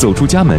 走出家门，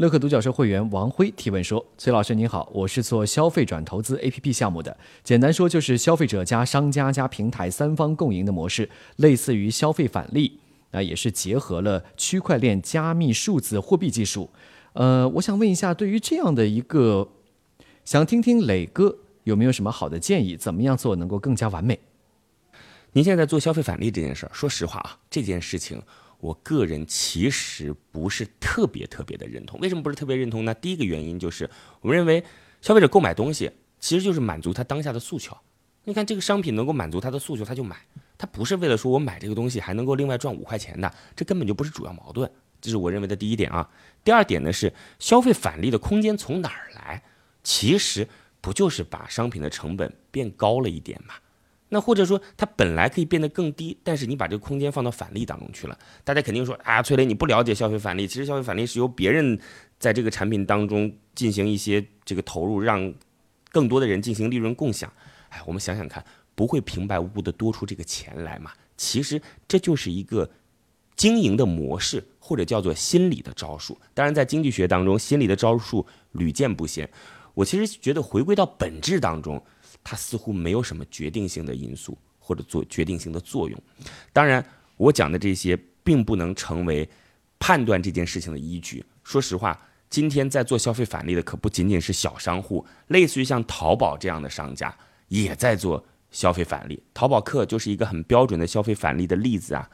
乐客独角兽会员王辉提问说：“崔老师您好，我是做消费转投资 APP 项目的，简单说就是消费者加商家加平台三方共赢的模式，类似于消费返利，那也是结合了区块链加密数字货币技术。呃，我想问一下，对于这样的一个，想听听磊哥有没有什么好的建议，怎么样做能够更加完美？您现在做消费返利这件事儿，说实话啊，这件事情。”我个人其实不是特别特别的认同，为什么不是特别认同呢？第一个原因就是，我们认为消费者购买东西其实就是满足他当下的诉求。你看这个商品能够满足他的诉求，他就买，他不是为了说我买这个东西还能够另外赚五块钱的，这根本就不是主要矛盾。这是我认为的第一点啊。第二点呢是消费返利的空间从哪儿来？其实不就是把商品的成本变高了一点吗？那或者说它本来可以变得更低，但是你把这个空间放到返利当中去了，大家肯定说啊，崔磊你不了解消费返利，其实消费返利是由别人在这个产品当中进行一些这个投入，让更多的人进行利润共享。哎，我们想想看，不会平白无故的多出这个钱来嘛？其实这就是一个经营的模式，或者叫做心理的招数。当然，在经济学当中，心理的招数屡见不鲜。我其实觉得回归到本质当中。它似乎没有什么决定性的因素或者做决定性的作用。当然，我讲的这些并不能成为判断这件事情的依据。说实话，今天在做消费返利的可不仅仅是小商户，类似于像淘宝这样的商家也在做消费返利。淘宝客就是一个很标准的消费返利的例子啊。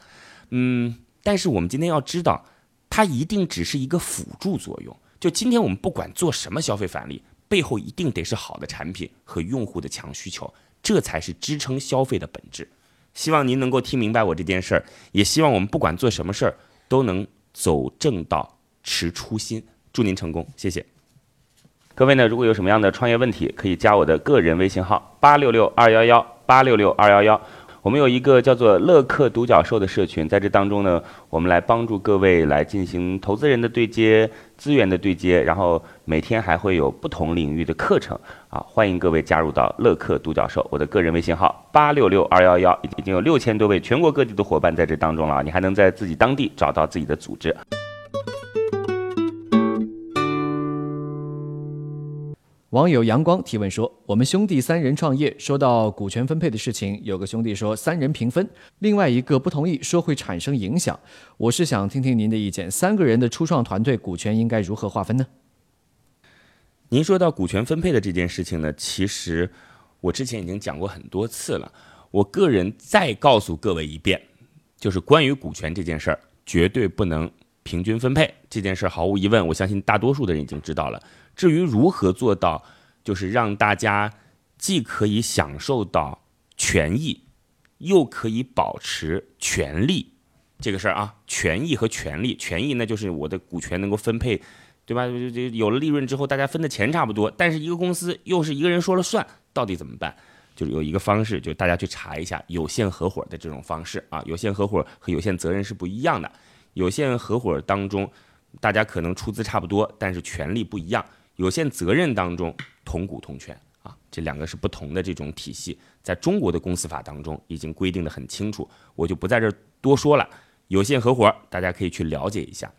嗯，但是我们今天要知道，它一定只是一个辅助作用。就今天我们不管做什么消费返利。背后一定得是好的产品和用户的强需求，这才是支撑消费的本质。希望您能够听明白我这件事儿，也希望我们不管做什么事儿都能走正道、持初心。祝您成功，谢谢。各位呢，如果有什么样的创业问题，可以加我的个人微信号八六六二幺幺八六六二幺幺。我们有一个叫做“乐客独角兽”的社群，在这当中呢，我们来帮助各位来进行投资人的对接、资源的对接，然后每天还会有不同领域的课程啊，欢迎各位加入到“乐客独角兽”。我的个人微信号八六六二幺幺，已经有六千多位全国各地的伙伴在这当中了，你还能在自己当地找到自己的组织。网友阳光提问说：“我们兄弟三人创业，说到股权分配的事情，有个兄弟说三人平分，另外一个不同意，说会产生影响。我是想听听您的意见，三个人的初创团队股权应该如何划分呢？”您说到股权分配的这件事情呢，其实我之前已经讲过很多次了。我个人再告诉各位一遍，就是关于股权这件事儿，绝对不能平均分配。这件事毫无疑问，我相信大多数的人已经知道了。至于如何做到，就是让大家既可以享受到权益，又可以保持权利，这个事儿啊，权益和权利，权益那就是我的股权能够分配，对吧？有了利润之后，大家分的钱差不多，但是一个公司又是一个人说了算，到底怎么办？就是有一个方式，就大家去查一下有限合伙的这种方式啊，有限合伙和有限责任是不一样的，有限合伙当中，大家可能出资差不多，但是权利不一样。有限责任当中同股同权啊，这两个是不同的这种体系，在中国的公司法当中已经规定的很清楚，我就不在这多说了。有限合伙大家可以去了解一下。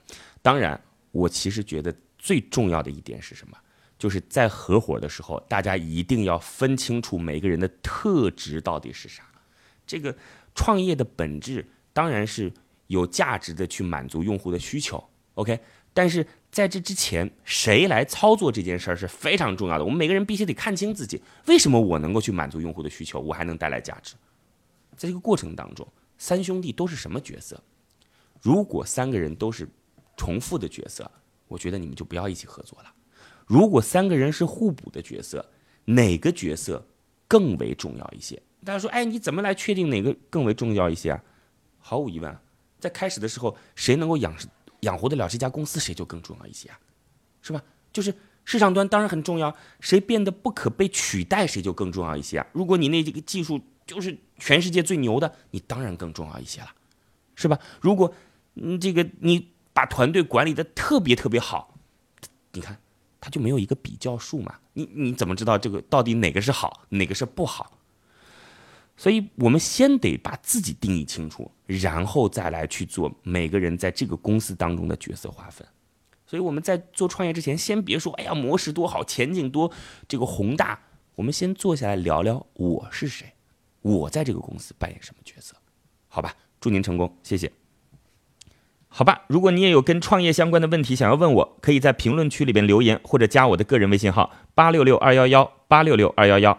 当然，我其实觉得最重要的一点是什么？就是在合伙的时候，大家一定要分清楚每个人的特质到底是啥。这个创业的本质当然是有价值的去满足用户的需求，OK。但是在这之前，谁来操作这件事儿是非常重要的。我们每个人必须得看清自己，为什么我能够去满足用户的需求，我还能带来价值。在这个过程当中，三兄弟都是什么角色？如果三个人都是重复的角色，我觉得你们就不要一起合作了。如果三个人是互补的角色，哪个角色更为重要一些？大家说，哎，你怎么来确定哪个更为重要一些啊？毫无疑问，在开始的时候，谁能够养养活得了这家公司，谁就更重要一些啊，是吧？就是市场端当然很重要，谁变得不可被取代，谁就更重要一些啊。如果你那这个技术就是全世界最牛的，你当然更重要一些了，是吧？如果嗯这个你把团队管理的特别特别好，你看他就没有一个比较数嘛，你你怎么知道这个到底哪个是好，哪个是不好？所以我们先得把自己定义清楚，然后再来去做每个人在这个公司当中的角色划分。所以我们在做创业之前，先别说“哎呀，模式多好，前景多这个宏大”，我们先坐下来聊聊我是谁，我在这个公司扮演什么角色，好吧？祝您成功，谢谢。好吧，如果你也有跟创业相关的问题想要问我，可以在评论区里边留言，或者加我的个人微信号八六六二幺幺八六六二幺幺。